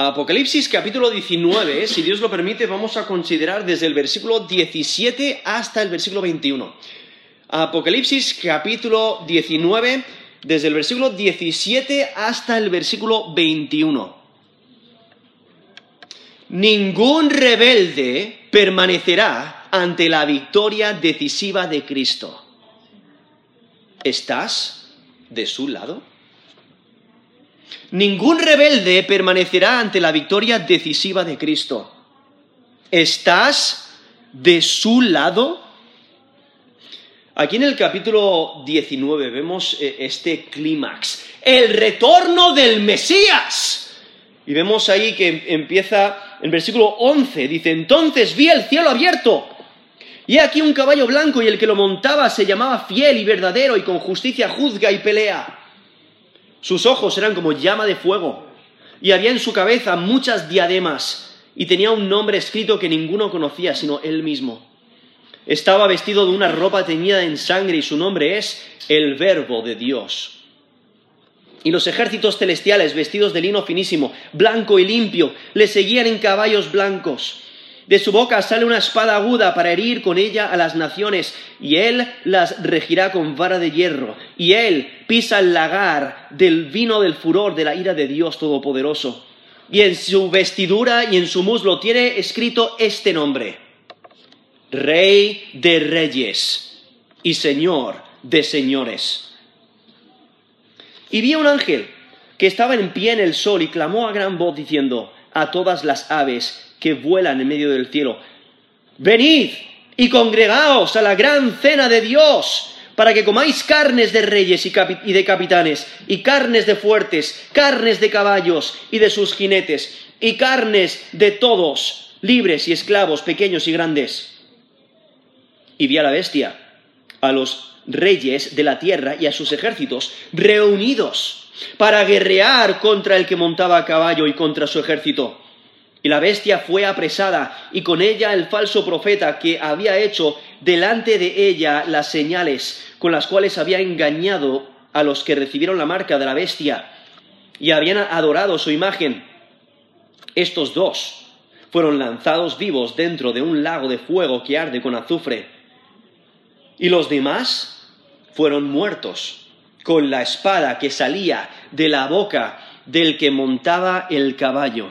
Apocalipsis capítulo 19, si Dios lo permite, vamos a considerar desde el versículo 17 hasta el versículo 21. Apocalipsis capítulo 19, desde el versículo 17 hasta el versículo 21. Ningún rebelde permanecerá ante la victoria decisiva de Cristo. ¿Estás de su lado? Ningún rebelde permanecerá ante la victoria decisiva de Cristo. ¿Estás de su lado? Aquí en el capítulo 19 vemos eh, este clímax, el retorno del Mesías. Y vemos ahí que empieza en versículo 11, dice, entonces vi el cielo abierto. Y aquí un caballo blanco y el que lo montaba se llamaba fiel y verdadero y con justicia juzga y pelea. Sus ojos eran como llama de fuego, y había en su cabeza muchas diademas, y tenía un nombre escrito que ninguno conocía sino él mismo. Estaba vestido de una ropa teñida en sangre, y su nombre es el Verbo de Dios. Y los ejércitos celestiales, vestidos de lino finísimo, blanco y limpio, le seguían en caballos blancos de su boca sale una espada aguda para herir con ella a las naciones, y él las regirá con vara de hierro, y él pisa el lagar del vino del furor de la ira de Dios Todopoderoso. Y en su vestidura y en su muslo tiene escrito este nombre, Rey de Reyes y Señor de Señores. Y vi un ángel que estaba en pie en el sol y clamó a gran voz diciendo a todas las aves que vuelan en medio del cielo. Venid y congregaos a la gran cena de Dios, para que comáis carnes de reyes y, de capitanes, y carnes de fuertes, carnes de caballos y de sus jinetes, y carnes de todos, libres y esclavos, pequeños y grandes. Y vi a la bestia, a los reyes de la tierra y a sus ejércitos reunidos para guerrear contra el que montaba a caballo y contra su ejército y la bestia fue apresada, y con ella el falso profeta que había hecho delante de ella las señales con las cuales había engañado a los que recibieron la marca de la bestia y habían adorado su imagen. Estos dos fueron lanzados vivos dentro de un lago de fuego que arde con azufre. Y los demás fueron muertos con la espada que salía de la boca del que montaba el caballo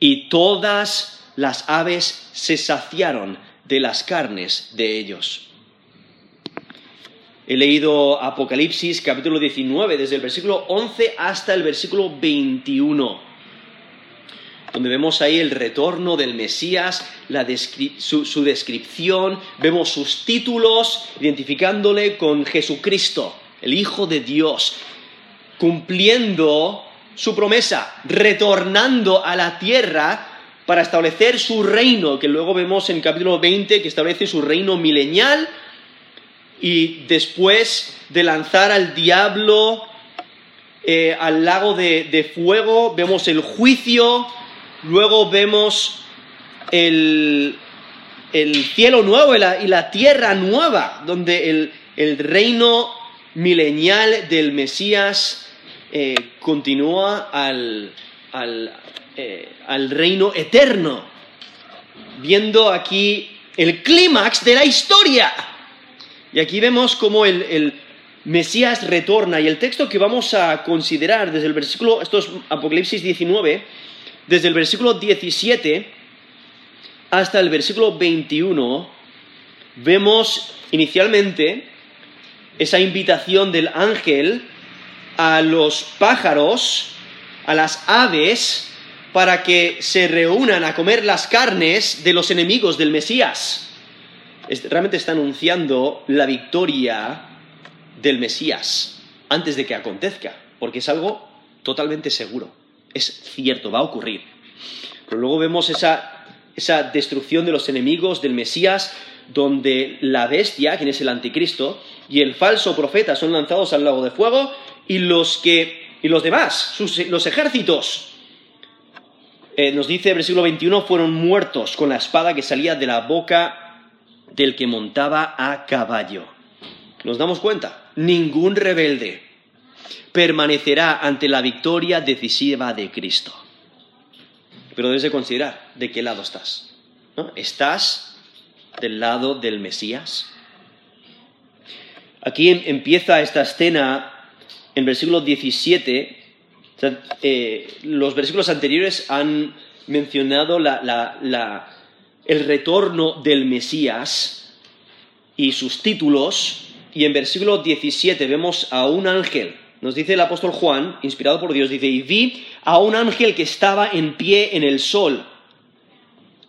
y todas las aves se saciaron de las carnes de ellos. He leído Apocalipsis capítulo 19, desde el versículo 11 hasta el versículo 21, donde vemos ahí el retorno del Mesías, su, su descripción, vemos sus títulos, identificándole con Jesucristo, el Hijo de Dios, cumpliendo su promesa, retornando a la tierra para establecer su reino, que luego vemos en capítulo 20 que establece su reino milenial, y después de lanzar al diablo eh, al lago de, fuego, vemos el juicio, luego vemos el, cielo nuevo y la, tierra nueva, donde el, el reino milenial del Mesías eh, continúa al, eh, al, reino eterno, viendo aquí el clímax de la historia. Y aquí vemos cómo el, el, Mesías retorna y el texto que vamos a considerar desde el versículo, esto es Apocalipsis 19, desde el versículo 17 hasta el versículo 21, vemos inicialmente esa invitación del ángel a los pájaros, a las aves, para que se reúnan a comer las carnes de los enemigos del Mesías. Realmente está anunciando la victoria del Mesías antes de que acontezca, porque es algo totalmente seguro, es cierto, va a ocurrir. Pero luego vemos esa, esa destrucción de los enemigos del Mesías, donde la bestia, quien es el anticristo, y el falso profeta son lanzados al lago de fuego y los que y los demás, los ejércitos. Eh, nos dice el versículo 21, fueron muertos con la espada que salía de la boca del que montaba a caballo. ¿Nos damos cuenta? Ningún rebelde permanecerá ante la victoria decisiva de Cristo. pero debes de considerar de qué lado estás. ¿no? ¿Estás del lado del Mesías? Aquí em- empieza esta escena en versículo 17. O sea, eh, los versículos anteriores han mencionado el retorno del Mesías y sus títulos. Y en versículo 17 vemos a un ángel. Nos dice el apóstol Juan, inspirado por Dios, dice, y vi a un ángel que estaba en pie en el sol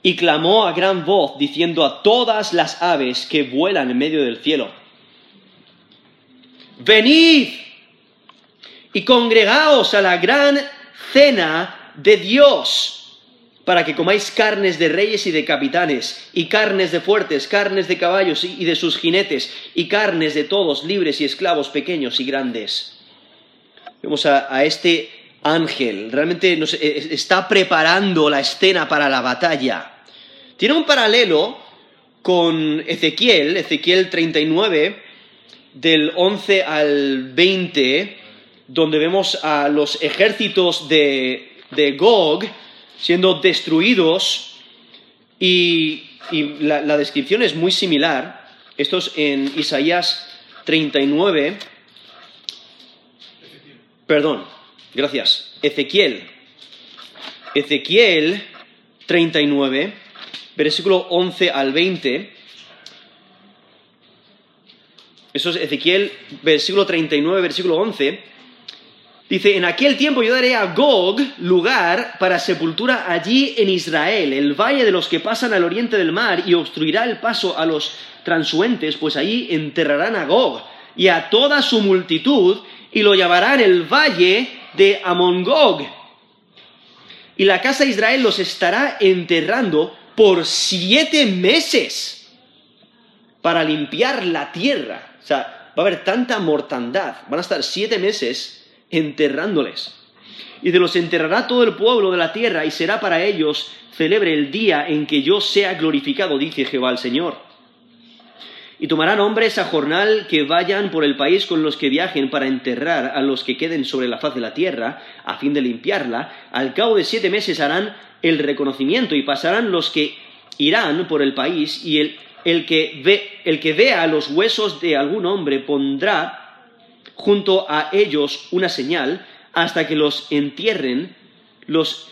y clamó a gran voz diciendo a todas las aves que vuelan en medio del cielo, venid y congregaos a la gran cena de Dios, para que comáis carnes de reyes y de capitanes, y carnes de fuertes, carnes de caballos y de sus jinetes, y carnes de todos, libres y esclavos, pequeños y grandes. Vemos a, este ángel, realmente nos, eh, está preparando la escena para la batalla. Tiene un paralelo con Ezequiel, Ezequiel 39, del 11 al 20, donde vemos a los ejércitos de, de Gog siendo destruidos y, la descripción es muy similar. Esto es en Isaías 39, perdón, gracias, Ezequiel. Ezequiel 39, versículo 11 al 20. Eso es Ezequiel, versículo 39, versículo 11. Dice, en aquel tiempo yo daré a Gog lugar para sepultura allí en Israel, el valle de los que pasan al oriente del mar, y obstruirá el paso a los transuentes, pues allí enterrarán a Gog y a toda su multitud, y lo llamarán el valle de Amongog. Y la casa de Israel los estará enterrando por siete meses para limpiar la tierra. O sea, va a haber tanta mortandad. Van a estar siete meses enterrándoles. Y de los enterrará todo el pueblo de la tierra y será para ellos celebre el día en que yo sea glorificado, dice Jehová el Señor. Y tomarán hombres a jornal que vayan por el país con los que viajen para enterrar a los que queden sobre la faz de la tierra, a fin de limpiarla. Al cabo de siete meses harán el reconocimiento y pasarán los que irán por el país y el, el, que, ve, el que vea los huesos de algún hombre pondrá junto a ellos una señal hasta que los entierren los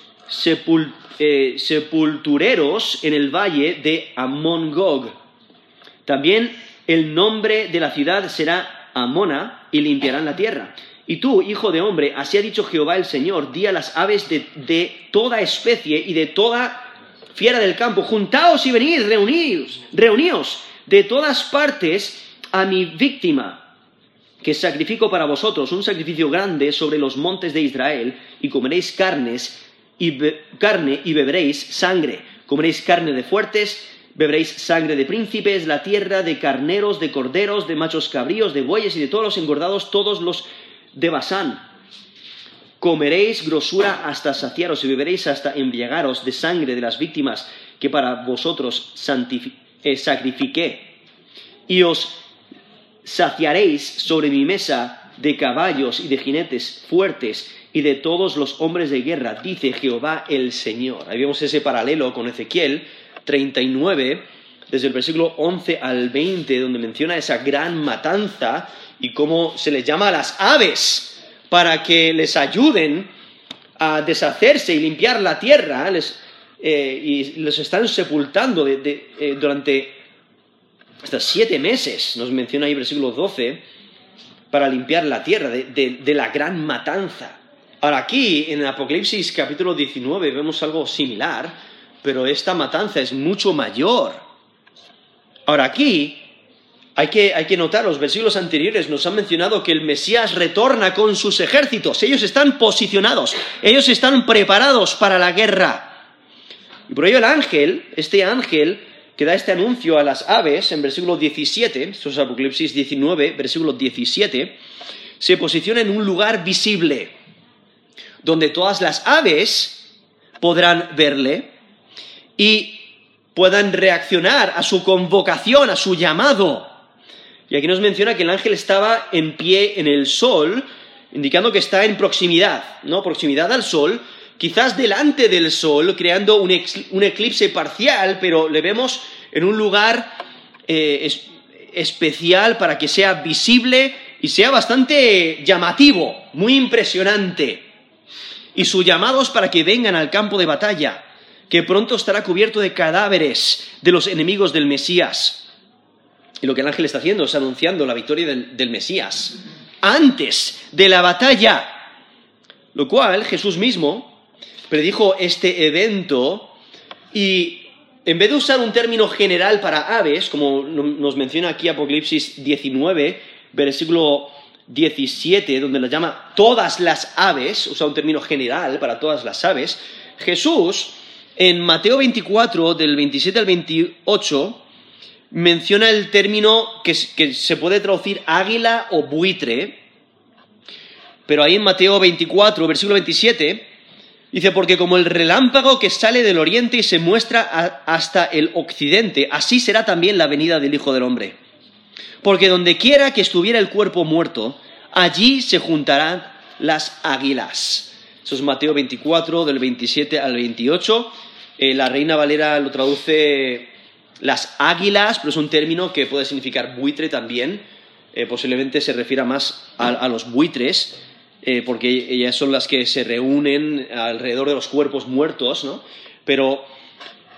eh, sepultureros en el valle de Amon-Gog. También el nombre de la ciudad será Amona y limpiarán la tierra. Y tú, hijo de hombre, así ha dicho Jehová el Señor, di a las aves de, de toda especie y de toda fiera del campo, juntaos y venid, reuníos, reuníos de todas partes a mi víctima, que sacrifico para vosotros un sacrificio grande sobre los montes de Israel, y comeréis carnes y carne y beberéis sangre. Comeréis carne de fuertes, beberéis sangre de príncipes, la tierra de carneros, de corderos, de machos cabríos, de bueyes y de todos los engordados, todos los de Basán. Comeréis grosura hasta saciaros y beberéis hasta embriagaros de sangre de las víctimas que para vosotros eh, sacrifiqué. Y os saciaréis sobre mi mesa de caballos y de jinetes fuertes y de todos los hombres de guerra, dice Jehová el Señor. Ahí vemos ese paralelo con Ezequiel 39, desde el versículo 11 al 20, donde menciona esa gran matanza y cómo se les llama a las aves para que les ayuden a deshacerse y limpiar la tierra, les, eh, y los están sepultando eh, durante hasta siete meses, nos menciona ahí versículo 12, para limpiar la tierra de, de, de, la gran matanza. Ahora aquí, en el Apocalipsis capítulo 19, vemos algo similar, pero esta matanza es mucho mayor. Ahora aquí, hay que, hay que, notar, los versículos anteriores nos han mencionado que el Mesías retorna con sus ejércitos. Ellos están posicionados, ellos están preparados para la guerra. Y por ello el ángel, este ángel que da este anuncio a las aves en versículo 17, esto es Apocalipsis 19, versículo 17, se posiciona en un lugar visible, donde todas las aves podrán verle y puedan reaccionar a su convocación, a su llamado. Y aquí nos menciona que el ángel estaba en pie en el sol, indicando que está en proximidad, ¿no? Proximidad al sol, quizás delante del Sol, creando un, eclipse parcial, pero le vemos en un lugar eh, especial para que sea visible y sea bastante llamativo, muy impresionante. Y su llamado es para que vengan al campo de batalla, que pronto estará cubierto de cadáveres de los enemigos del Mesías. Y lo que el ángel está haciendo es anunciando la victoria del, Mesías antes de la batalla. Lo cual Jesús mismo predijo este evento y en vez de usar un término general para aves, como nos menciona aquí Apocalipsis 19, versículo 17, donde lo llama todas las aves, usa un término general para todas las aves, Jesús en Mateo 24, del 27 al 28, menciona el término que, se puede traducir águila o buitre, pero ahí en Mateo 24, versículo 27, dice, porque como el relámpago que sale del oriente y se muestra hasta el occidente, así será también la venida del Hijo del Hombre. Porque donde quiera que estuviera el cuerpo muerto, allí se juntarán las águilas. Eso es Mateo 24, del 27 al 28. Eh, la Reina Valera lo traduce las águilas, pero es un término que puede significar buitre también. Eh, posiblemente se refiera más a, los buitres, eh, porque ellas son las que se reúnen alrededor de los cuerpos muertos, ¿no? Pero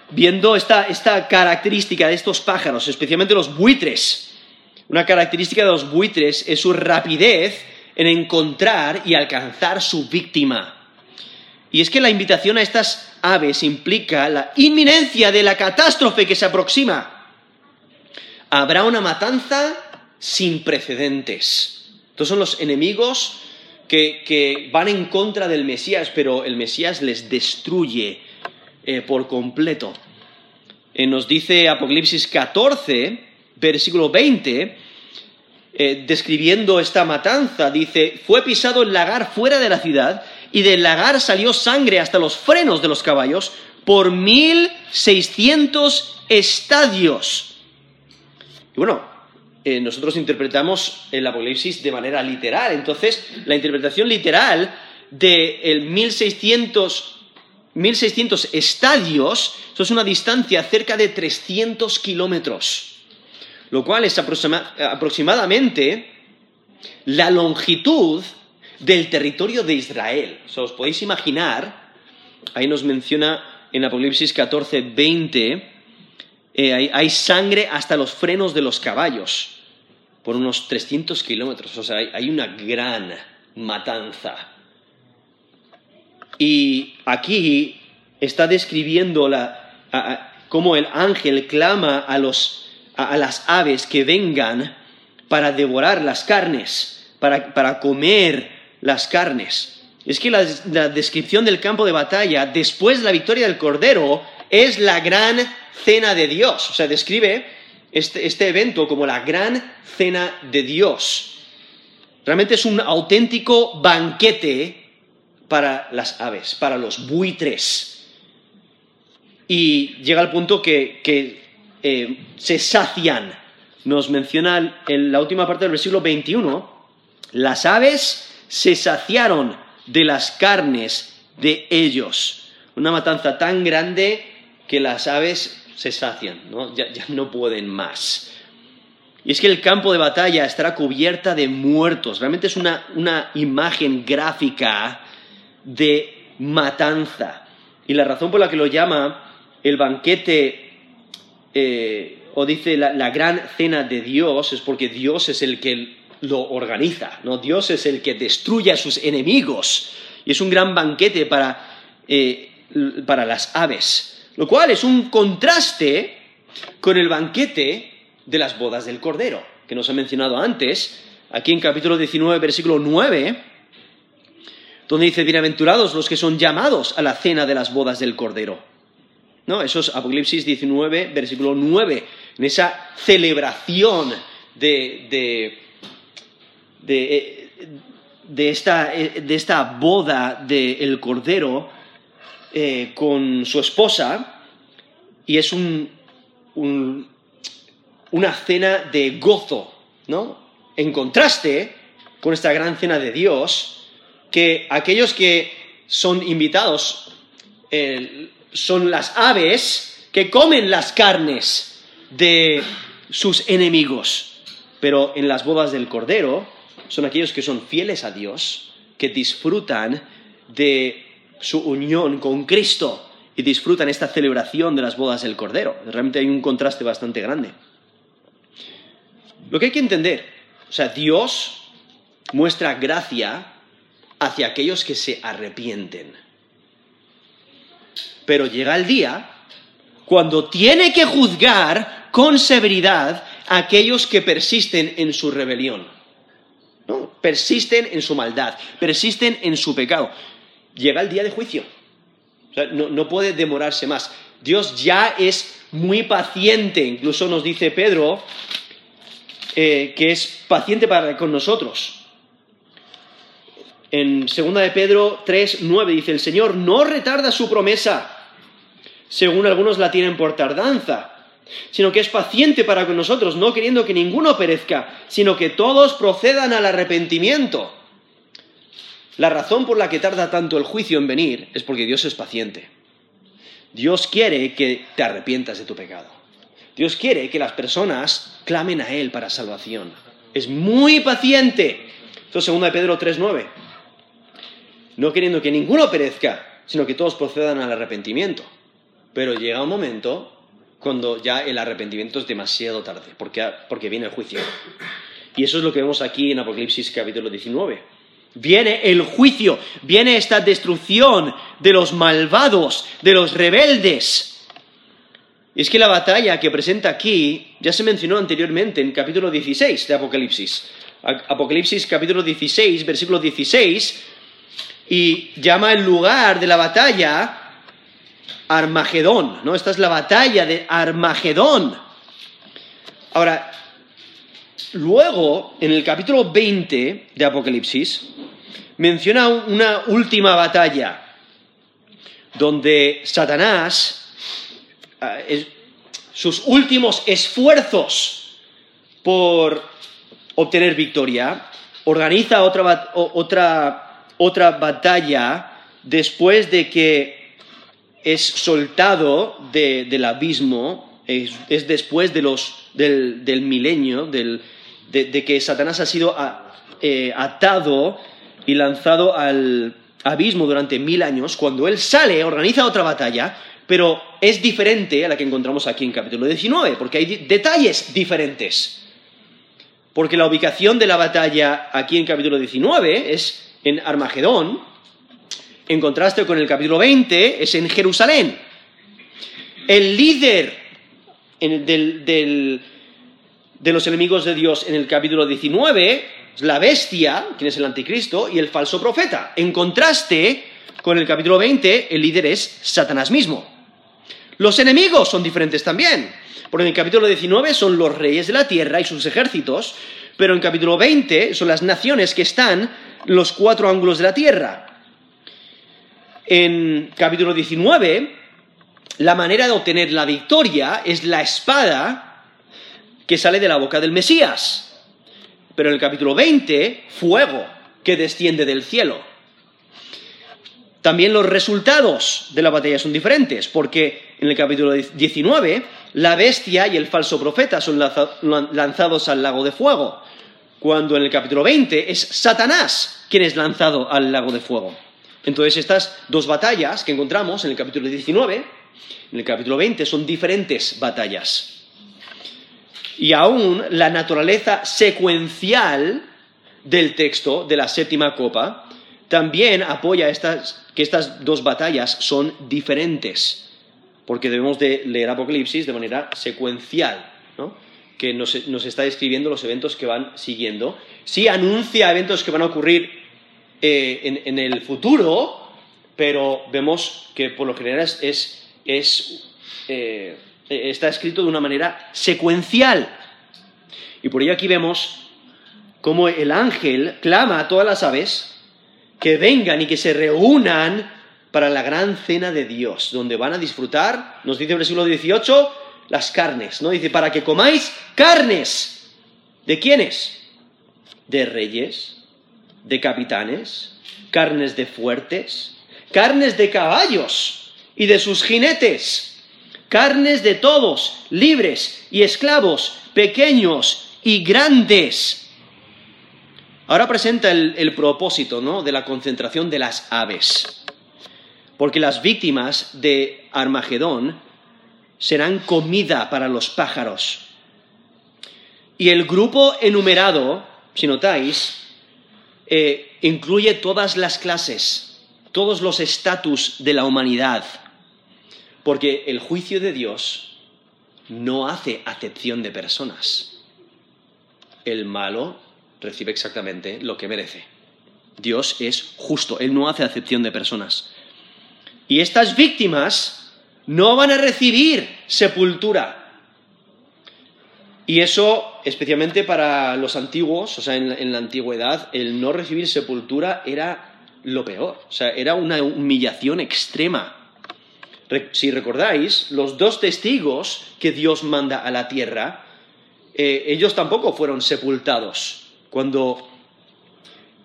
viendo esta, esta característica de estos pájaros, especialmente los buitres, una característica de los buitres es su rapidez en encontrar y alcanzar su víctima. Y es que la invitación a estas aves implica la inminencia de la catástrofe que se aproxima. Habrá una matanza sin precedentes. Estos son los enemigos que, van en contra del Mesías, pero el Mesías les destruye eh, por completo. Eh, nos dice Apocalipsis 14, versículo 20, eh, describiendo esta matanza, dice, fue pisado el lagar fuera de la ciudad y del lagar salió sangre hasta los frenos de los caballos por mil seiscientos estadios. Y bueno, eh, nosotros interpretamos el Apocalipsis de manera literal, entonces la interpretación literal de el 1600 1600 estadios, es una distancia cerca de 300 kilómetros, lo cual es aproximadamente la longitud del territorio de Israel. os podéis imaginar, ahí nos menciona en Apocalipsis 14, 20, eh, hay, sangre hasta los frenos de los caballos, por unos 300 kilómetros, o sea, hay, una gran matanza. Y aquí está describiendo la, cómo el ángel clama a, los, a, las aves que vengan para devorar las carnes, para, para comer las carnes. Es que la, descripción del campo de batalla después de la victoria del Cordero es la gran cena de Dios. O sea, describe este, este evento como la gran cena de Dios. Realmente es un auténtico banquete para las aves, para los buitres. Y llega al punto que, eh, se sacian. Nos menciona en la última parte del versículo 21, las aves se saciaron de las carnes de ellos. Una matanza tan grande que las aves se sacian, Ya, no pueden más. Y es que el campo de batalla estará cubierta de muertos. Realmente es una, imagen gráfica de matanza. Y la razón por la que lo llama el banquete, eh, o dice la, la, gran cena de Dios, es porque Dios es el que lo organiza, ¿no? Dios es el que destruye a sus enemigos y es un gran banquete para, eh, para las aves, lo cual es un contraste con el banquete de las bodas del Cordero, que nos ha mencionado antes, aquí en capítulo 19, versículo 9, donde dice, bienaventurados los que son llamados a la cena de las bodas del Cordero. ¿No? Eso es Apocalipsis 19, versículo 9, en esa celebración de de, esta, de esta, boda del Cordero eh, con su esposa y es un, una cena de gozo, ¿no? En contraste con esta gran cena de Dios, que aquellos que son invitados, eh, son las aves que comen las carnes de sus enemigos. Pero en las bodas del Cordero son aquellos que son fieles a Dios, que disfrutan de su unión con Cristo y disfrutan esta celebración de las bodas del Cordero. Realmente hay un contraste bastante grande. Lo que hay que entender, o sea, Dios muestra gracia hacia aquellos que se arrepienten. Pero llega el día cuando tiene que juzgar con severidad a aquellos que persisten en su rebelión. Persisten en su maldad, persisten en su pecado. Llega el día de juicio. no, puede demorarse más. Dios ya es muy paciente, incluso nos dice Pedro eh, que es paciente para con nosotros. En 2 de Pedro 3, 9 dice, el Señor no retarda su promesa, según algunos la tienen por tardanza, sino que es paciente para con nosotros, no queriendo que ninguno perezca, sino que todos procedan al arrepentimiento. La razón por la que tarda tanto el juicio en venir es porque Dios es paciente. Dios quiere que te arrepientas de tu pecado. Dios quiere que las personas clamen a Él para salvación. Es muy paciente. Esto es 2 de Pedro 3.9 no queriendo que ninguno perezca, sino que todos procedan al arrepentimiento. Pero llega un momento cuando ya el arrepentimiento es demasiado tarde, porque, porque viene el juicio. Y eso es lo que vemos aquí en Apocalipsis capítulo 19. Viene el juicio, viene esta destrucción de los malvados, de los rebeldes. Y es que la batalla que presenta aquí ya se mencionó anteriormente en capítulo 16 de Apocalipsis. Apocalipsis capítulo 16, versículo 16, y llama el lugar de la batalla Armagedón, ¿no? Esta es la batalla de Armagedón. Ahora, luego, en el capítulo 20 de Apocalipsis, menciona una última batalla, donde Satanás, eh, sus últimos esfuerzos por obtener victoria, organiza otra, otra otra batalla después de que es soltado del abismo, es, después del, milenio, de, que Satanás ha sido eh, atado y lanzado al abismo durante mil años, cuando él sale, organiza otra batalla, pero es diferente a la que encontramos aquí en capítulo 19, porque hay detalles diferentes. Porque la ubicación de la batalla aquí en capítulo 19 es en Armagedón, en contraste con el capítulo 20, es en Jerusalén. El líder de los enemigos de Dios en el capítulo 19 es la bestia, quien es el anticristo, y el falso profeta. En contraste con el capítulo 20, el líder es Satanás mismo. Los enemigos son diferentes también, porque en el capítulo 19 son los reyes de la tierra y sus ejércitos, pero en el capítulo 20 son las naciones que están los cuatro ángulos de la tierra. En capítulo 19, la manera de obtener la victoria es la espada que sale de la boca del Mesías. Pero en el capítulo 20, fuego que desciende del cielo. También los resultados de la batalla son diferentes, porque en el capítulo 19 la bestia y el falso profeta son lanzados al lago de fuego cuando en el capítulo 20 es Satanás quien es lanzado al lago de fuego. Entonces estas dos batallas que encontramos en el capítulo 19, en el capítulo 20, son diferentes batallas. Y aún la naturaleza secuencial del texto de la séptima copa también apoya que estas dos batallas son diferentes, porque debemos de leer Apocalipsis de manera secuencial. ¿no? que nos, está describiendo los eventos que van siguiendo. Sí anuncia eventos que van a ocurrir eh, en, el futuro, pero vemos que por lo general es, eh, está escrito de una manera secuencial. Y por ello aquí vemos cómo el ángel clama a todas las aves que vengan y que se reúnan para la gran cena de Dios, donde van a disfrutar, nos dice el versículo 18, las carnes, ¿no? Dice, para que comáis carnes. ¿De quiénes? De reyes, de capitanes, carnes de fuertes, carnes de caballos y de sus jinetes, carnes de todos, libres y esclavos, pequeños y grandes. Ahora presenta el, propósito ¿no? de la concentración de las aves, porque las víctimas de Armagedón serán comida para los pájaros. Y el grupo enumerado, si notáis, eh, incluye todas las clases, todos los estatus de la humanidad, porque el juicio de Dios no hace acepción de personas. El malo recibe exactamente lo que merece. Dios es justo, Él no hace acepción de personas. Y estas víctimas no van a recibir sepultura. Y eso, especialmente para los antiguos, o sea, en, la antigüedad, el no recibir sepultura era lo peor, o sea, era una humillación extrema. Si recordáis, los dos testigos que Dios manda a la tierra, eh, ellos tampoco fueron sepultados. Cuando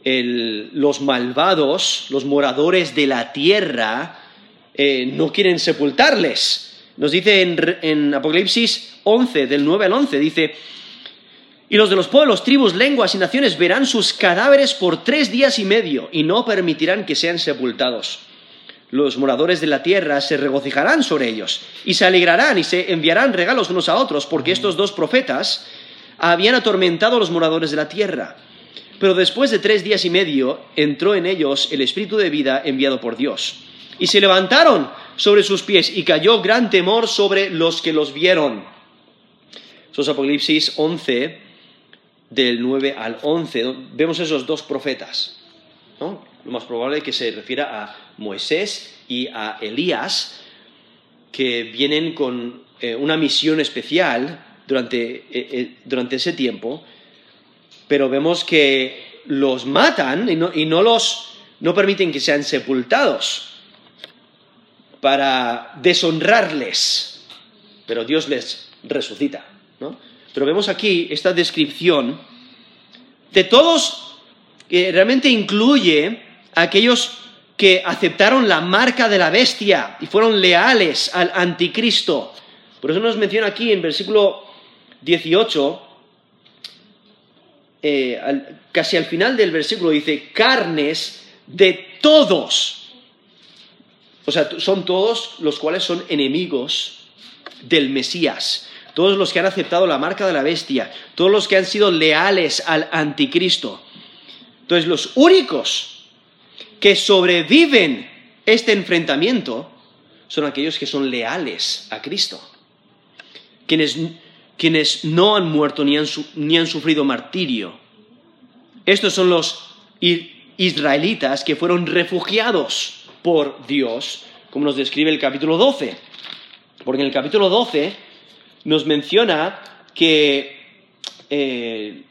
los malvados, los moradores de la tierra, eh, no quieren sepultarles. Nos dice en, Apocalipsis 11, del 9 al 11, dice, y los de los pueblos, tribus, lenguas y naciones verán sus cadáveres por tres días y medio y no permitirán que sean sepultados. Los moradores de la tierra se regocijarán sobre ellos y se alegrarán y se enviarán regalos unos a otros porque estos dos profetas habían atormentado a los moradores de la tierra. Pero después de tres días y medio entró en ellos el espíritu de vida enviado por Dios. Y se levantaron sobre sus pies y cayó gran temor sobre los que los vieron. Eso es Apocalipsis 11, del 9 al 11. Vemos esos dos profetas. ¿no? Lo más probable es que se refiera a Moisés y a Elías, que vienen con eh, una misión especial durante, eh, eh, durante, ese tiempo, pero vemos que los matan y no, y no los no permiten que sean sepultados para deshonrarles, pero Dios les resucita. ¿no? Pero vemos aquí esta descripción de todos, que realmente incluye aquellos que aceptaron la marca de la bestia y fueron leales al anticristo. Por eso nos menciona aquí en versículo 18, eh, casi al final del versículo dice, carnes de todos o sea, son todos los cuales son enemigos del Mesías, todos los que han aceptado la marca de la bestia, todos los que han sido leales al anticristo. Entonces, los únicos que sobreviven este enfrentamiento son aquellos que son leales a Cristo, quienes, quienes no han muerto ni han, ni han sufrido martirio. Estos son los israelitas que fueron refugiados por Dios, como nos describe el capítulo 12. Porque en el capítulo 12 nos menciona que eh,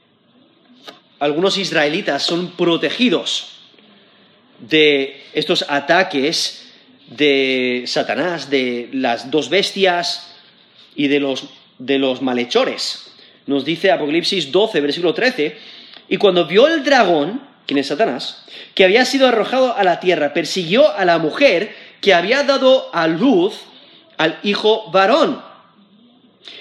algunos israelitas son protegidos de estos ataques de Satanás, de las dos bestias y de los, de los malhechores. Nos dice Apocalipsis 12, versículo 13, y cuando vio el dragón, quien es Satanás, que había sido arrojado a la tierra, persiguió a la mujer que había dado a luz al hijo varón.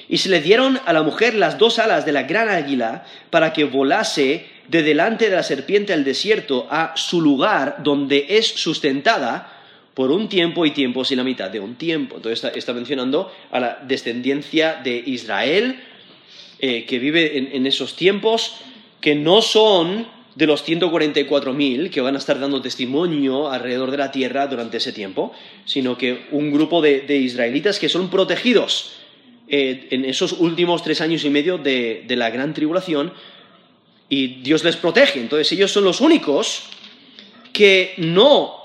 Y se le dieron a la mujer las dos alas de la gran águila para que volase de delante de la serpiente al desierto a su lugar donde es sustentada por un tiempo y tiempos y la mitad de un tiempo. Entonces está, mencionando a la descendencia de Israel eh, que vive en esos tiempos que no son de los 144.000 que van a estar dando testimonio alrededor de la tierra durante ese tiempo, sino que un grupo de, israelitas que son protegidos eh, en esos últimos tres años y medio de, la gran tribulación y Dios les protege. Entonces ellos son los únicos que no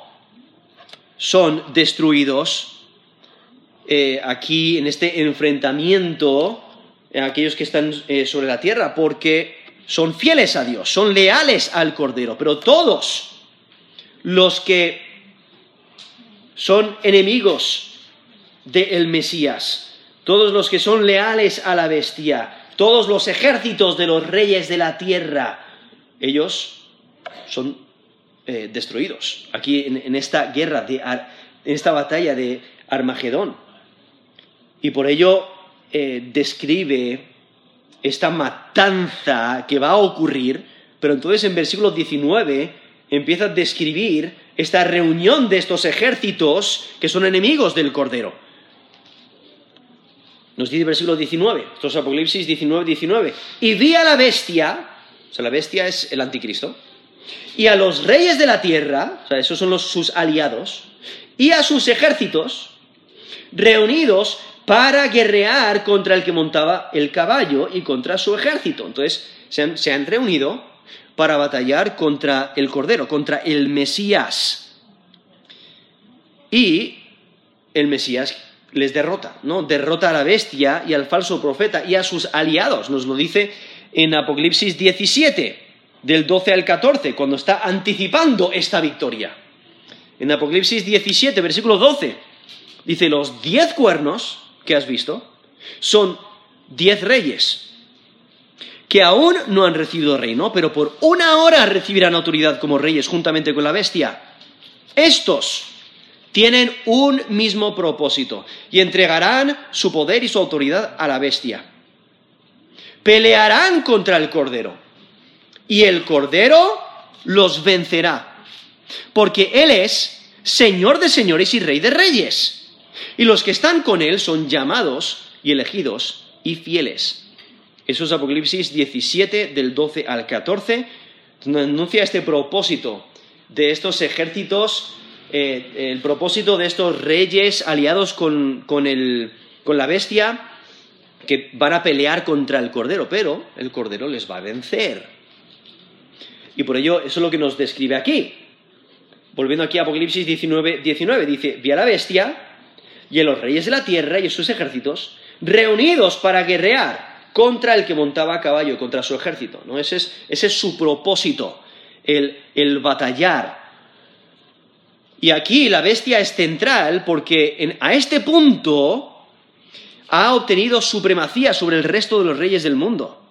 son destruidos eh, aquí en este enfrentamiento, a aquellos que están eh, sobre la tierra, porque son fieles a Dios, son leales al Cordero, pero todos los que son enemigos del Mesías, todos los que son leales a la bestia, todos los ejércitos de los reyes de la tierra, ellos son eh, destruidos. Aquí en, esta guerra, de, en esta batalla de Armagedón. Y por ello eh, describe esta matanza que va a ocurrir, pero entonces en versículo 19 empieza a describir esta reunión de estos ejércitos que son enemigos del Cordero. Nos dice el versículo 19, esto es Apocalipsis 19, 19. Y vi a la bestia, o sea, la bestia es el anticristo, y a los reyes de la tierra, o sea, esos son sus aliados, y a sus ejércitos, reunidos para guerrear contra el que montaba el caballo y contra su ejército. Entonces, se han, reunido para batallar contra el Cordero, contra el Mesías. Y el Mesías les derrota, ¿no? Derrota a la bestia y al falso profeta y a sus aliados. Nos lo dice en Apocalipsis 17, del 12 al 14, cuando está anticipando esta victoria. En Apocalipsis 17, versículo 12, dice, los diez cuernos que has visto son diez reyes que aún no han recibido reino, pero por una hora recibirán autoridad como reyes juntamente con la bestia. Estos tienen un mismo propósito y entregarán su poder y su autoridad a la bestia. Pelearán contra el Cordero y el Cordero los vencerá, porque Él es Señor de señores y Rey de reyes. Y los que están con él son llamados y elegidos y fieles. Eso es Apocalipsis 17 del 12 al 14, donde anuncia este propósito de estos ejércitos, eh, el propósito de estos reyes aliados con, con la bestia que van a pelear contra el Cordero, pero el Cordero les va a vencer. Y por ello, eso es lo que nos describe aquí. Volviendo aquí a Apocalipsis 19, 19 dice, vi a la bestia y a los reyes de la tierra y a sus ejércitos reunidos para guerrear contra el que montaba a caballo, contra su ejército. ¿no? Ese, es, su propósito, el, el, batallar. Y aquí la bestia es central porque a este punto ha obtenido supremacía sobre el resto de los reyes del mundo.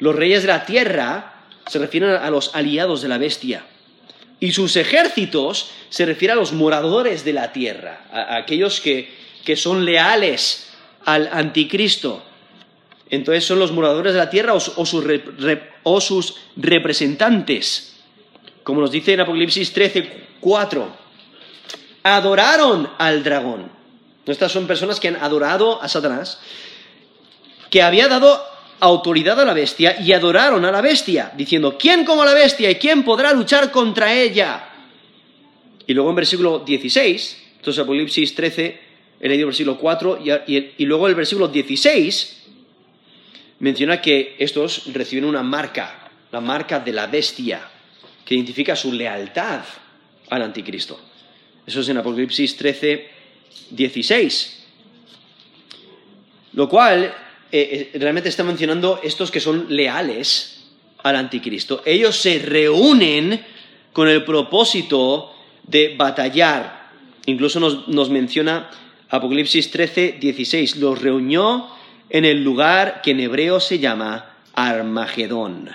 Los reyes de la tierra se refieren a los aliados de la bestia. Y sus ejércitos se refiere a los moradores de la tierra, a, aquellos que, son leales al anticristo. Entonces son los moradores de la tierra o, o, sus, representantes. Como nos dice en Apocalipsis 13, 4. Adoraron al dragón. Estas son personas que han adorado a Satanás, que había dado autoridad a la bestia y adoraron a la bestia, diciendo, ¿quién como la bestia y quién podrá luchar contra ella? Y luego en versículo 16, entonces Apocalipsis 13, he leído el versículo 4, y, y luego el versículo 16 menciona que estos reciben una marca, la marca de la bestia, que identifica su lealtad al anticristo. Eso es en Apocalipsis 13, 16. Lo cual eh, eh, realmente está mencionando estos que son leales al anticristo. Ellos se reúnen con el propósito de batallar. Incluso nos, nos menciona Apocalipsis 13, 16. Los reunió en el lugar que en hebreo se llama Armagedón.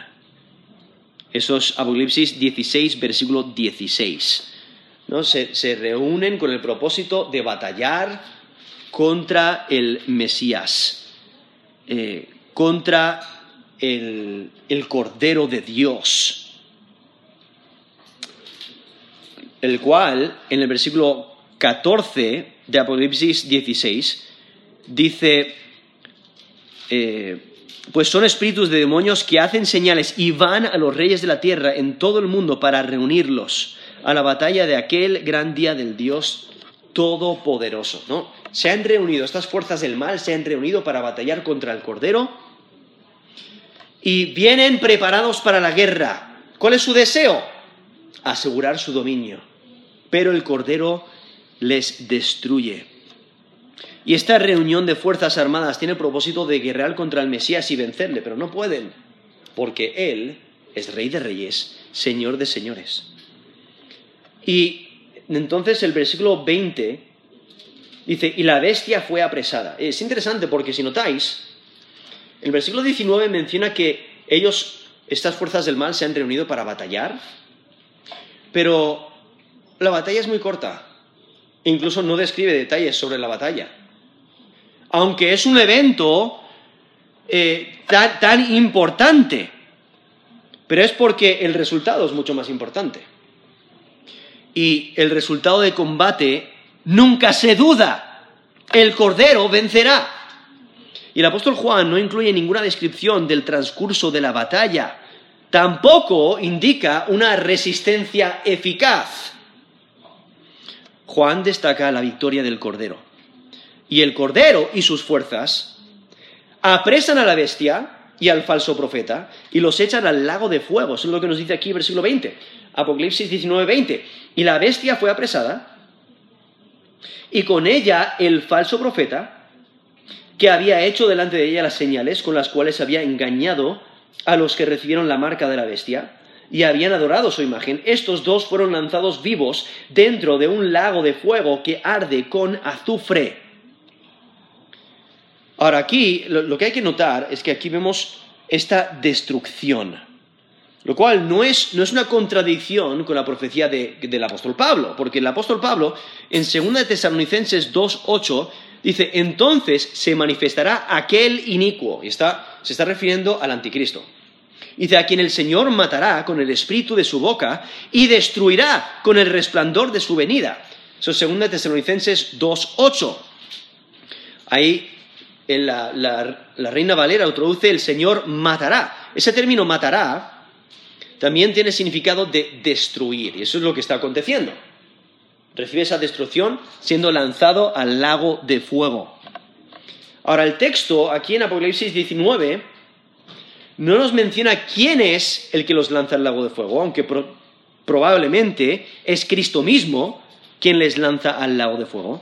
Eso es Apocalipsis 16, versículo 16. ¿No? Se, se, reúnen con el propósito de batallar contra el Mesías. Eh, contra el, Cordero de Dios, el cual en el versículo 14 de Apocalipsis 16 dice, eh, pues son espíritus de demonios que hacen señales y van a los reyes de la tierra en todo el mundo para reunirlos a la batalla de aquel gran día del Dios Todopoderoso, ¿no? se han reunido, estas fuerzas del mal se han reunido para batallar contra el Cordero y vienen preparados para la guerra. ¿Cuál es su deseo? Asegurar su dominio. Pero el Cordero les destruye. Y esta reunión de fuerzas armadas tiene propósito de guerrear contra el Mesías y vencerle, pero no pueden, porque Él es Rey de Reyes, Señor de Señores. Y entonces el versículo 20 Dice, y la bestia fue apresada. Es interesante porque si notáis, el versículo 19 menciona que ellos, estas fuerzas del mal, se han reunido para batallar. pero la batalla es muy corta. Incluso no describe detalles sobre la batalla. Aunque es un evento eh, tan, tan importante, pero es porque el resultado es mucho más importante. Y el resultado de combate nunca se duda. El Cordero vencerá. Y el apóstol Juan no incluye ninguna descripción del transcurso de la batalla. Tampoco indica una resistencia eficaz. Juan destaca la victoria del Cordero. Y el Cordero y sus fuerzas apresan a la bestia y al falso profeta y los echan al lago de fuego. Eso es lo que nos dice aquí versículo 20. Apocalipsis 19, 20. Y la bestia fue apresada y con ella el falso profeta que había hecho delante de ella las señales con las cuales había engañado a los que recibieron la marca de la bestia y habían adorado su imagen. Estos dos fueron lanzados vivos dentro de un lago de fuego que arde con azufre. Ahora aquí lo, que hay que notar es que aquí vemos esta destrucción, lo cual no es, una contradicción con la profecía del apóstol Pablo, porque el apóstol Pablo en 2 Tesalonicenses 2.8 dice, entonces se manifestará aquel inicuo, y se está refiriendo al anticristo. Dice, a quien el Señor matará con el espíritu de su boca y destruirá con el resplandor de su venida. Eso es 2 Tesalonicenses 2.8. Ahí en la, Reina Valera introduce el Señor matará. Ese término matará también tiene significado de destruir, y eso es lo que está aconteciendo. Recibe esa destrucción siendo lanzado al lago de fuego. Ahora, el texto aquí en Apocalipsis 19 no nos menciona quién es el que los lanza al lago de fuego, aunque probablemente es Cristo mismo quien les lanza al lago de fuego.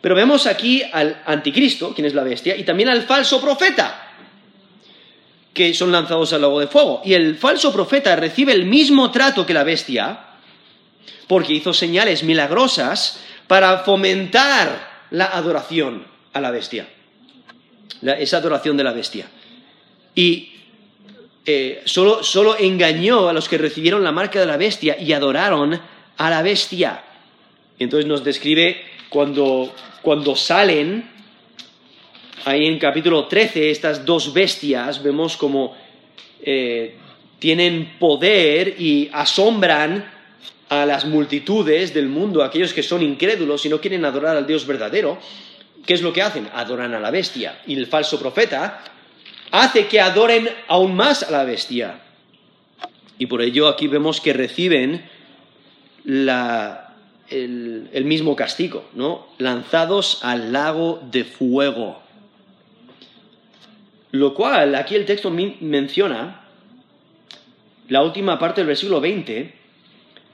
Pero vemos aquí al anticristo, quien es la bestia, y también al falso profeta, que son lanzados al lago de fuego. Y el falso profeta recibe el mismo trato que la bestia, porque hizo señales milagrosas para fomentar la adoración a la bestia, esa adoración de la bestia. Y eh, solo, solo engañó a los que recibieron la marca de la bestia y adoraron a la bestia. Entonces nos describe cuando cuando salen, ahí en capítulo 13, estas dos bestias, vemos como eh, tienen poder y asombran a las multitudes del mundo, aquellos que son incrédulos y no quieren adorar al Dios verdadero. ¿Qué es lo que hacen? Adoran a la bestia. Y el falso profeta hace que adoren aún más a la bestia. Y por ello aquí vemos que reciben la, el, mismo castigo, ¿no? Lanzados al lago de fuego. Lo cual, aquí el texto menciona, la última parte del versículo 20,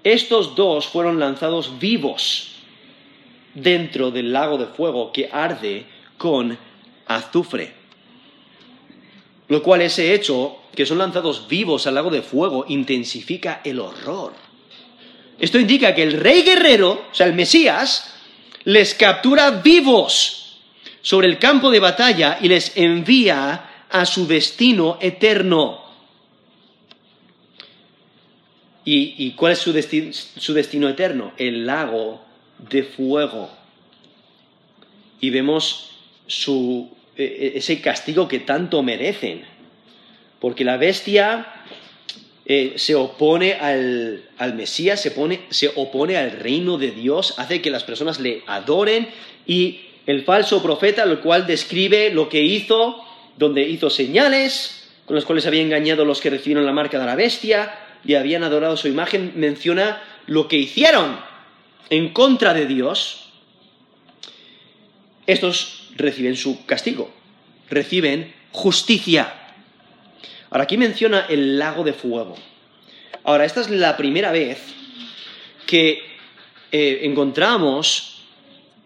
estos dos fueron lanzados vivos dentro del lago de fuego que arde con azufre. Lo cual ese hecho, que son lanzados vivos al lago de fuego, intensifica el horror esto indica que el rey guerrero, o sea, el Mesías, les captura vivos sobre el campo de batalla y les envía a su destino eterno. ¿Y, cuál es su, su destino eterno? El lago de fuego. Y vemos su, e, e, ese castigo que tanto merecen. Porque la bestia eh, se opone al, Mesías, se, se opone al reino de Dios, hace que las personas le adoren y el falso profeta, el cual describe lo que hizo, donde hizo señales con las cuales había engañado a los que recibieron la marca de la bestia y habían adorado su imagen, menciona lo que hicieron en contra de Dios. Estos reciben su castigo, reciben justicia. Ahora, aquí menciona el lago de fuego. Ahora, esta es la primera vez que eh, encontramos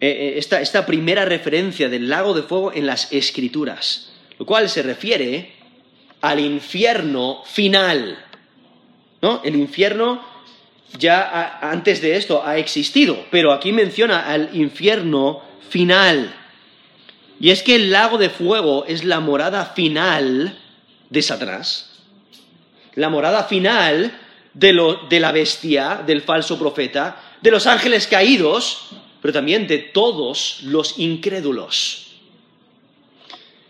eh, eh, esta, primera referencia del lago de fuego en las escrituras, lo cual se refiere al infierno final. ¿no? El infierno ya antes de esto ha existido, pero aquí menciona al infierno final. Y es que el lago de fuego es la morada final de Satanás, la morada final de, lo, de la bestia, del falso profeta, de los ángeles caídos, pero también de todos los incrédulos.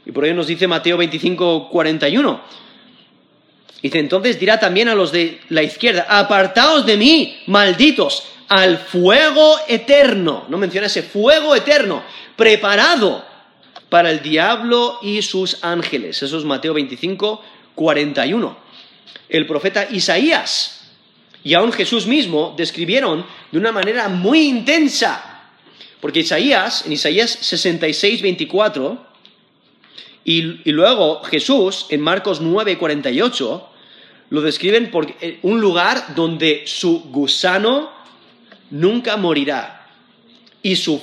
Y por ello nos dice Mateo 25, 41. Dice, entonces dirá también a los de la izquierda, apartaos de mí, malditos, al fuego eterno. No menciona ese fuego eterno, preparado para el diablo y sus ángeles. Eso es Mateo 25, 41. El profeta Isaías y aún Jesús mismo describieron de una manera muy intensa porque Isaías, en Isaías 66, 24, y, luego Jesús, en Marcos 9, 48, lo describen por eh, un lugar donde su gusano nunca morirá y su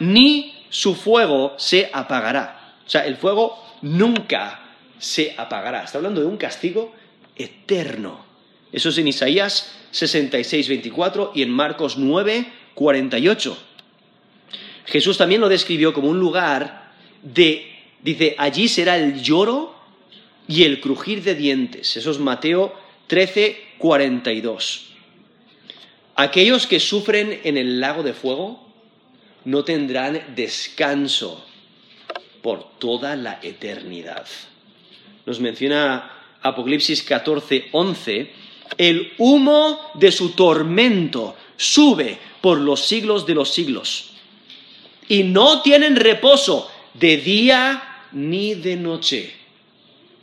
ni su fuego se apagará. O sea, el fuego nunca se apagará. Está hablando de un castigo eterno. Eso es en Isaías 66, 24 y en Marcos 9, 48. Jesús también lo describió como un lugar de, dice, allí será el lloro y el crujir de dientes. Eso es Mateo 13, 42. Aquellos que sufren en el lago de fuego no tendrán descanso por toda la eternidad. Nos menciona Apocalipsis 14, 11, el humo de su tormento sube por los siglos de los siglos y no tienen reposo de día ni de noche.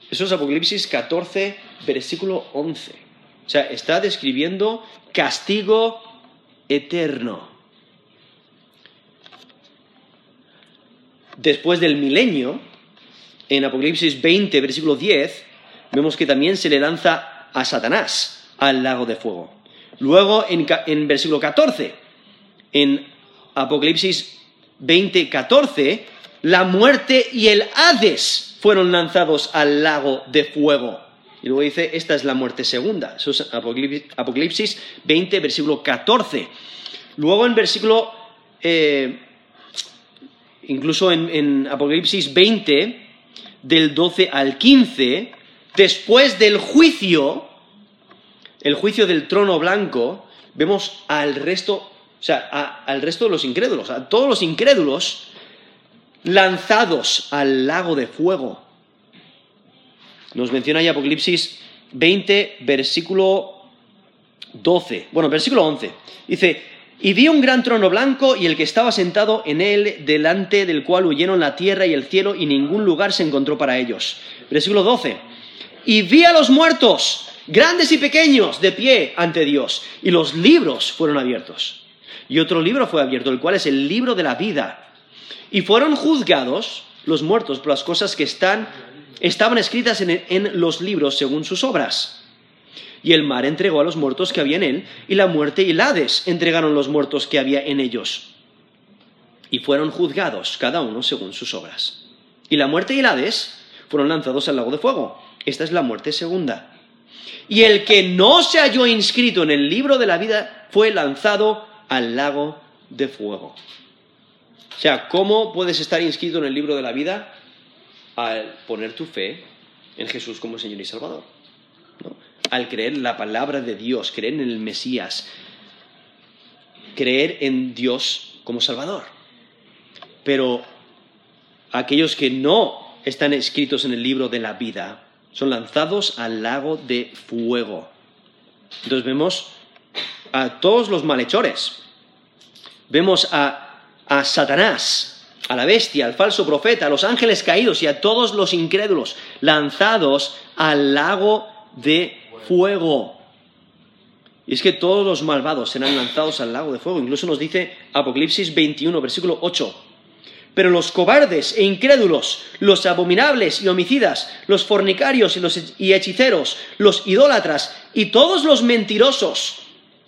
Eso es Apocalipsis 14, versículo 11. O sea, está describiendo castigo eterno. Después del milenio, en Apocalipsis 20, versículo 10, vemos que también se le lanza a Satanás al lago de fuego. Luego, en, en versículo 14, en Apocalipsis 20:14, la muerte y el Hades fueron lanzados al lago de fuego. Y luego dice, esta es la muerte segunda. Eso es Apocalipsis 20, versículo 14. Luego en versículo, eh, incluso en, en Apocalipsis 20, del 12 al 15, después del juicio, el juicio del trono blanco, vemos al resto o sea, al resto de los incrédulos, a todos los incrédulos lanzados al lago de fuego. Nos menciona ahí Apocalipsis 20, versículo 12. Bueno, versículo 11. Dice, y vi un gran trono blanco y el que estaba sentado en él, delante del cual huyeron la tierra y el cielo y ningún lugar se encontró para ellos. Versículo 12. Y vi a los muertos, grandes y pequeños, de pie ante Dios, y los libros fueron abiertos y otro libro fue abierto, el cual es el libro de la vida. Y fueron juzgados los muertos por las cosas que están, estaban escritas en, los libros según sus obras. Y el mar entregó a los muertos que había en él, y la muerte y el Hades entregaron los muertos que había en ellos. Y fueron juzgados cada uno según sus obras. Y la muerte y el Hades fueron lanzados al lago de fuego. Esta es la muerte segunda. Y el que no se halló inscrito en el libro de la vida fue lanzado al lago de fuego. O sea, ¿cómo puedes estar inscrito en el libro de la vida? Al poner tu fe en Jesús como Señor y Salvador. Al creer la palabra de Dios, creer en el Mesías, creer en Dios como Salvador. Pero aquellos que no están escritos en el libro de la vida son lanzados al lago de fuego. Entonces vemos a todos los malhechores. Vemos a, a Satanás, a la bestia, al falso profeta, a los ángeles caídos y a todos los incrédulos lanzados al lago de fuego. Y es que todos los malvados serán lanzados al lago de fuego. Incluso nos dice Apocalipsis 21, versículo 8. Pero los cobardes e incrédulos, los abominables y homicidas, los fornicarios y, los, y hechiceros, los idólatras y todos los mentirosos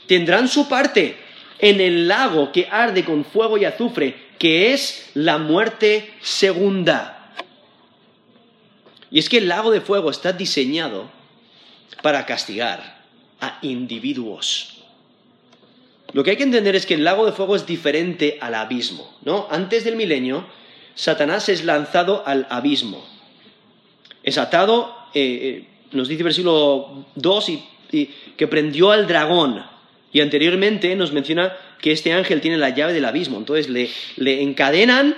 tendrán su parte en el lago que arde con fuego y azufre, que es la muerte segunda. Y es que el lago de fuego está diseñado para castigar a individuos. Lo que hay que entender es que el lago de fuego es diferente al abismo, ¿no? Antes del milenio, Satanás es lanzado al abismo. Es atado, eh, eh, nos dice versículo 2 y que prendió al dragón. Y anteriormente nos menciona que este ángel tiene la llave del abismo. Entonces le, le encadenan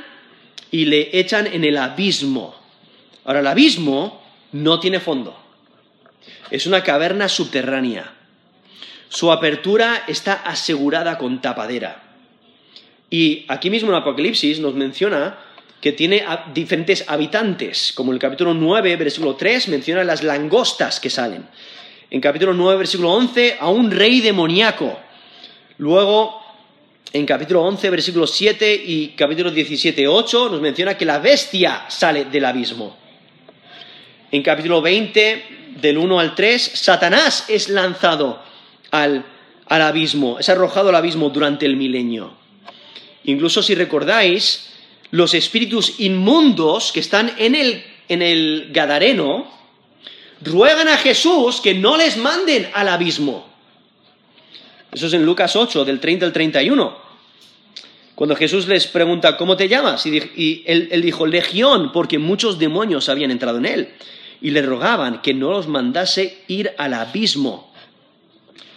y le echan en el abismo. Ahora, el abismo no tiene fondo. Es una caverna subterránea. Su apertura está asegurada con tapadera. Y aquí mismo en Apocalipsis nos menciona que tiene diferentes habitantes, como el capítulo 9, versículo 3, menciona las langostas que salen. En capítulo 9, versículo 11, a un rey demoníaco. Luego, en capítulo 11, versículo 7 y capítulo 17, 8, nos menciona que la bestia sale del abismo. En capítulo 20, del 1 al 3, Satanás es lanzado al, al abismo, es arrojado al abismo durante el milenio. Incluso si recordáis, los espíritus inmundos que están en el, en el Gadareno ruegan a Jesús que no les manden al abismo. Eso es en Lucas 8, del 30 al 31. Cuando Jesús les pregunta, ¿cómo te llamas? Y, él, él, dijo, Legión, porque muchos demonios habían entrado en él. Y le rogaban que no los mandase ir al abismo.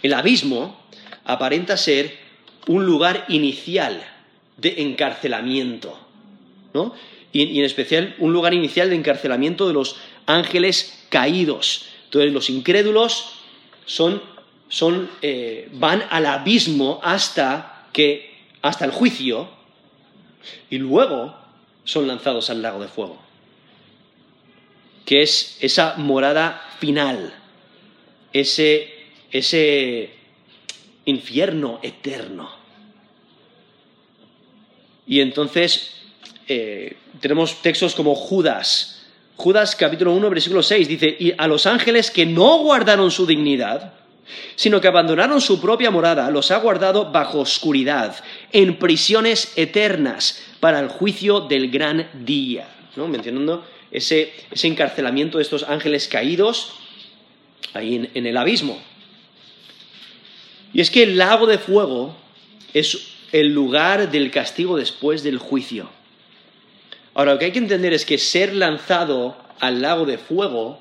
El abismo aparenta ser un lugar inicial de encarcelamiento. Y, en especial un lugar inicial de encarcelamiento de los ángeles caídos. Entonces los incrédulos eh, van al abismo hasta, que, hasta el juicio y luego son lanzados al lago de fuego, que es esa morada final, ese, ese infierno eterno. Y entonces eh, tenemos textos como Judas. Judas capítulo 1, versículo 6 dice, y a los ángeles que no guardaron su dignidad, sino que abandonaron su propia morada, los ha guardado bajo oscuridad, en prisiones eternas, para el juicio del gran día. ¿no? Mencionando ese, encarcelamiento de estos ángeles caídos ahí en el abismo. Y es que el lago de fuego es el lugar del castigo después del juicio. Ahora, lo que hay que entender es que ser lanzado al lago de fuego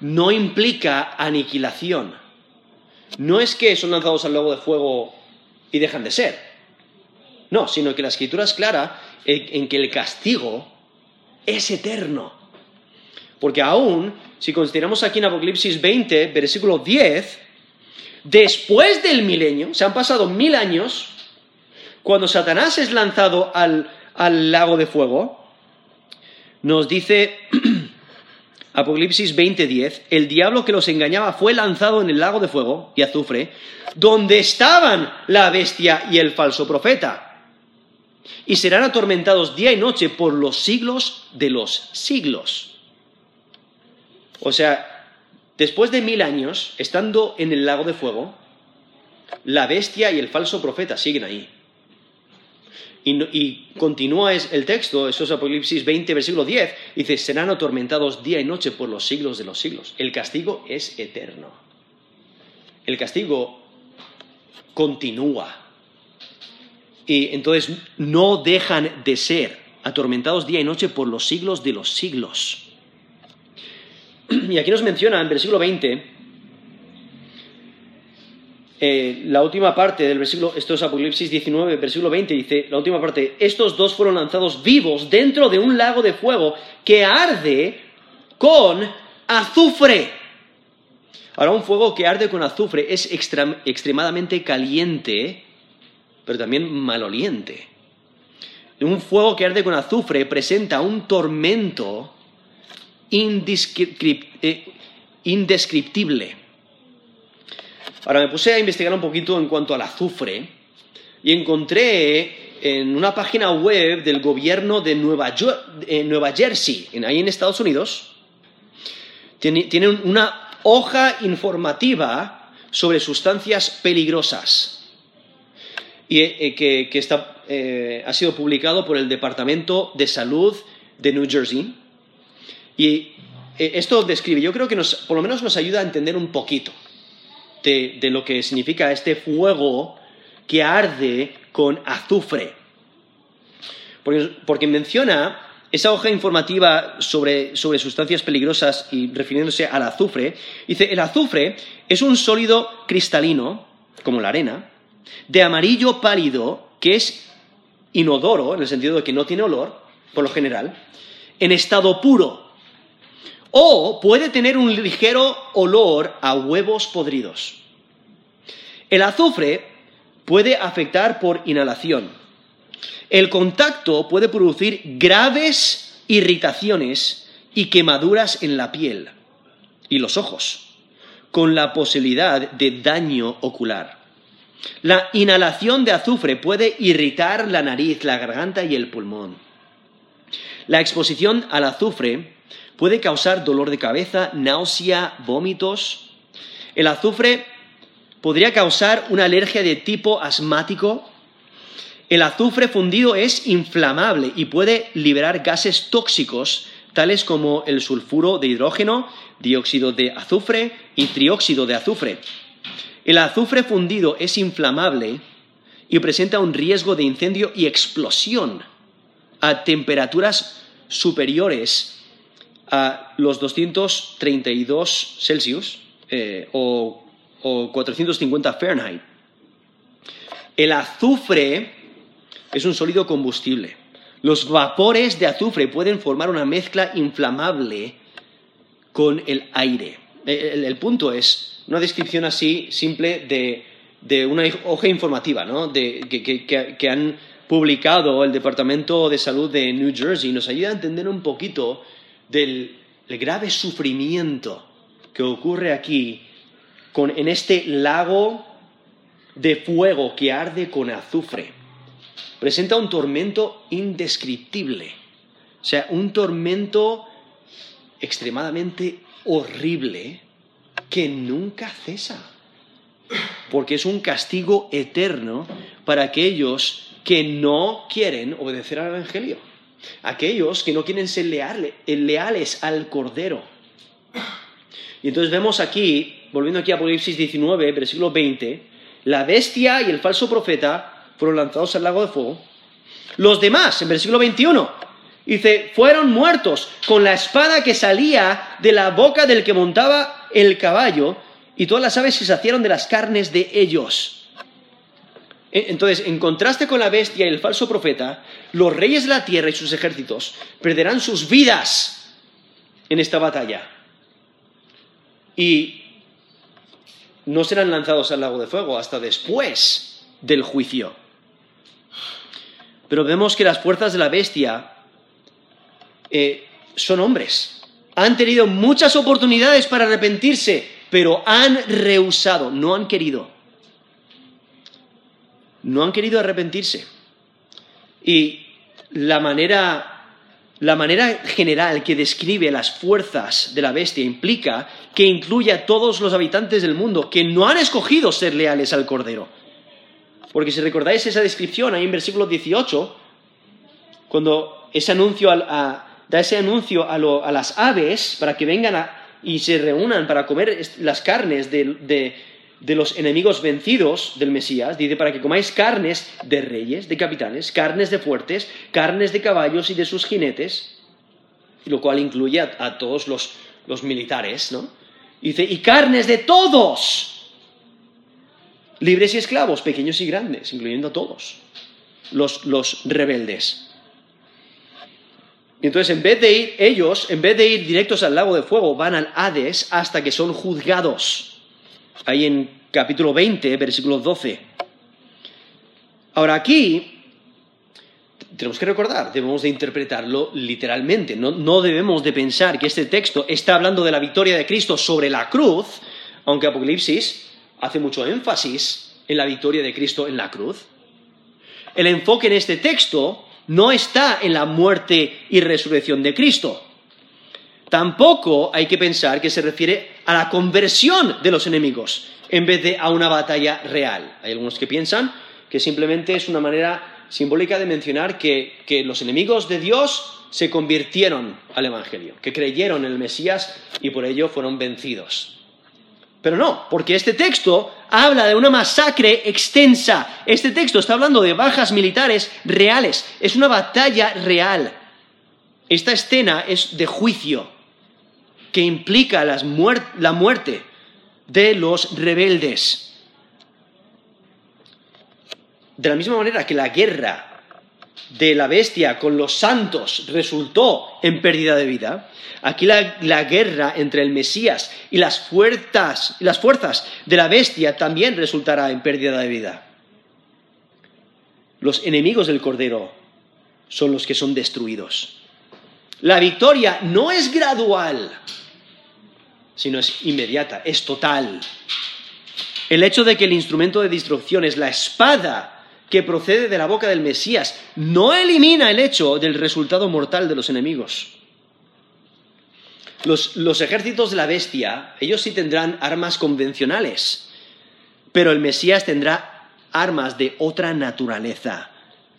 no implica aniquilación. No es que son lanzados al lago de fuego y dejan de ser. No, sino que la escritura es clara en, que el castigo es eterno. Porque aún, si consideramos aquí en Apocalipsis 20, versículo 10, después del milenio, se han pasado mil años, cuando Satanás es lanzado al, al lago de fuego, nos dice Apocalipsis 20:10, el diablo que los engañaba fue lanzado en el lago de fuego y azufre, donde estaban la bestia y el falso profeta, y serán atormentados día y noche por los siglos de los siglos. O sea, después de mil años, estando en el lago de fuego, la bestia y el falso profeta siguen ahí. Y, continúa el texto, eso es Apocalipsis 20, versículo 10, dice, serán atormentados día y noche por los siglos de los siglos. El castigo es eterno. El castigo continúa. Y entonces no dejan de ser atormentados día y noche por los siglos de los siglos. Y aquí nos menciona en versículo 20 eh, la última parte del versículo, esto es Apocalipsis 19, versículo 20, dice, la última parte, estos dos fueron lanzados vivos dentro de un lago de fuego que arde con azufre. Ahora, un fuego que arde con azufre es extremadamente caliente, pero también maloliente. Un fuego que arde con azufre presenta un tormento eh, indescriptible. Ahora me puse a investigar un poquito en cuanto al azufre y encontré en una página web del gobierno de Nueva, Jersey, ahí en Estados Unidos, tienen una hoja informativa sobre sustancias peligrosas y eh, que, eh, ha sido publicado por el Departamento de Salud de New Jersey. Y eh, esto describe, yo creo que por lo menos nos ayuda a entender un poquito de, lo que significa este fuego que arde con azufre. Porque, menciona esa hoja informativa sobre, sobre sustancias peligrosas y refiriéndose al azufre, dice, el azufre es un sólido cristalino, como la arena, de amarillo pálido, que es inodoro, en el sentido de que no tiene olor, por lo general, en estado puro. O puede tener un ligero olor a huevos podridos. El azufre puede afectar por inhalación. El contacto puede producir graves irritaciones y quemaduras en la piel y los ojos, con la posibilidad de daño ocular. La inhalación de azufre puede irritar la nariz, la garganta y el pulmón. La exposición al azufre puede causar dolor de cabeza, náusea, vómitos. El azufre podría causar una alergia de tipo asmático. El azufre fundido es inflamable y puede liberar gases tóxicos tales como el sulfuro de hidrógeno, dióxido de azufre y trióxido de azufre. El azufre fundido es inflamable y presenta un riesgo de incendio y explosión a temperaturas superiores a los 232 Celsius eh, o, o 450 Fahrenheit. El azufre es un sólido combustible. Los vapores de azufre pueden formar una mezcla inflamable con el aire. El, punto es una descripción así simple de, una hoja informativa ¿no? de, que, han publicado el Departamento de Salud de New Jersey. Nos ayuda a entender un poquito del grave sufrimiento que ocurre aquí en este lago de fuego que arde con azufre. Presenta un tormento indescriptible. O sea, un tormento extremadamente horrible que nunca cesa, porque es un castigo eterno para aquellos que no quieren obedecer al Evangelio, aquellos que no quieren ser leales, al Cordero. Y entonces vemos aquí, volviendo aquí a Apocalipsis 19, versículo 20, la bestia y el falso profeta fueron lanzados al lago de fuego. Los demás, en versículo 21, Dice, fueron muertos con la espada que salía de la boca del que montaba el caballo, y todas las aves se saciaron de las carnes de ellos. E, entonces, en contraste con la bestia y el falso profeta, los reyes de la tierra y sus ejércitos perderán sus vidas en esta batalla. Y no serán lanzados al lago de fuego hasta después del juicio. Pero vemos que las fuerzas de la bestia eh, son hombres. Han tenido muchas oportunidades para arrepentirse, pero han rehusado, no han querido. No han querido arrepentirse. Y la manera, la manera general que describe las fuerzas de la bestia implica que incluye a todos los habitantes del mundo que no han escogido ser leales al Cordero. Porque si recordáis esa descripción ahí en versículo 18, cuando ese anuncio a, da ese anuncio a, las aves para que vengan y se reúnan para comer las carnes de, los enemigos vencidos del Mesías. Dice, para que comáis carnes de reyes, de capitanes, carnes de fuertes, carnes de caballos y de sus jinetes, lo cual incluye a, todos los, militares, ¿no? Dice, y carnes de todos, libres y esclavos, pequeños y grandes, incluyendo a todos, los rebeldes. Y entonces, en vez de ir ellos, en vez de ir directos al lago de fuego, van al Hades hasta que son juzgados. Ahí en capítulo 20, versículo 12. Ahora aquí tenemos que recordar, debemos de interpretarlo literalmente. No, no, debemos de pensar que este texto está hablando de la victoria de Cristo sobre la cruz, aunque Apocalipsis hace mucho énfasis en la victoria de Cristo en la cruz. El enfoque en este texto no está en la muerte y resurrección de Cristo. Tampoco hay que pensar que se refiere a la conversión de los enemigos en vez de a una batalla real. Hay algunos que piensan que simplemente es una manera simbólica de mencionar que, que los enemigos de Dios se convirtieron al Evangelio, que creyeron en el Mesías y por ello fueron vencidos. Pero no, porque este texto habla de una masacre extensa. Este texto está hablando de bajas militares reales. Es una batalla real. Esta escena es de juicio que implica la muerte de los rebeldes. De la misma manera que la guerra de la bestia con los santos resultó en pérdida de vida, aquí la, guerra entre el Mesías y las, fuerzas, las fuerzas de la bestia también resultará en pérdida de vida. Los enemigos del Cordero son los que son destruidos. La victoria no es gradual, sino es inmediata, es total. El hecho de que el instrumento de destrucción es la espada que procede de la boca del Mesías no elimina el hecho del resultado mortal de los enemigos. Los, ejércitos de la bestia, ellos sí tendrán armas convencionales, pero el Mesías tendrá armas de otra naturaleza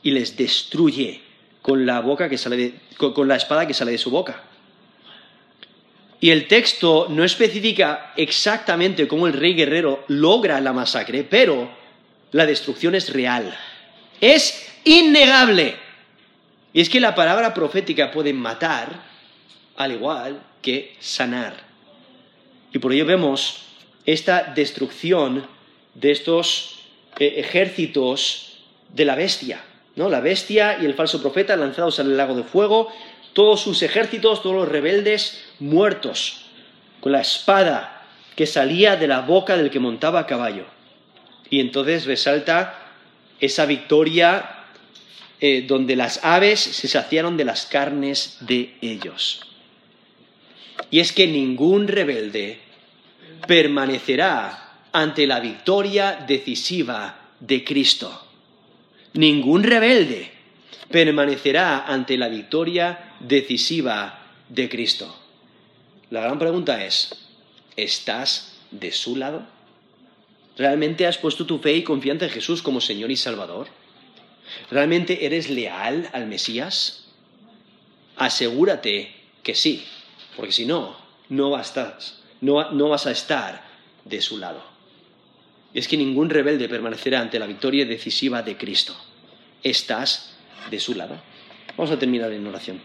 y les destruye con la boca que sale con la espada que sale de su boca. Y el texto no especifica exactamente cómo el rey guerrero logra la masacre, pero la destrucción es real. Es innegable. Y es que la palabra profética puede matar al igual que sanar. Y por ello vemos esta destrucción de estos eh, ejércitos de la bestia. ¿no? La bestia y el falso profeta lanzados al lago de fuego, todos sus ejércitos, todos los rebeldes muertos, con la espada que salía de la boca del que montaba a caballo y entonces resalta esa victoria eh, donde las aves se saciaron de las carnes de ellos. Y es que ningún rebelde permanecerá ante la victoria decisiva de Cristo. Ningún rebelde permanecerá ante la victoria decisiva de Cristo. La gran pregunta es, ¿estás de su lado? ¿Realmente has puesto tu fe y confianza en Jesús como Señor y Salvador? ¿Realmente eres leal al Mesías? Asegúrate que sí, porque si no, no vas, no vas a estar de su lado. Es que ningún rebelde permanecerá ante la victoria decisiva de Cristo. Estás de su lado. Vamos a terminar en oración.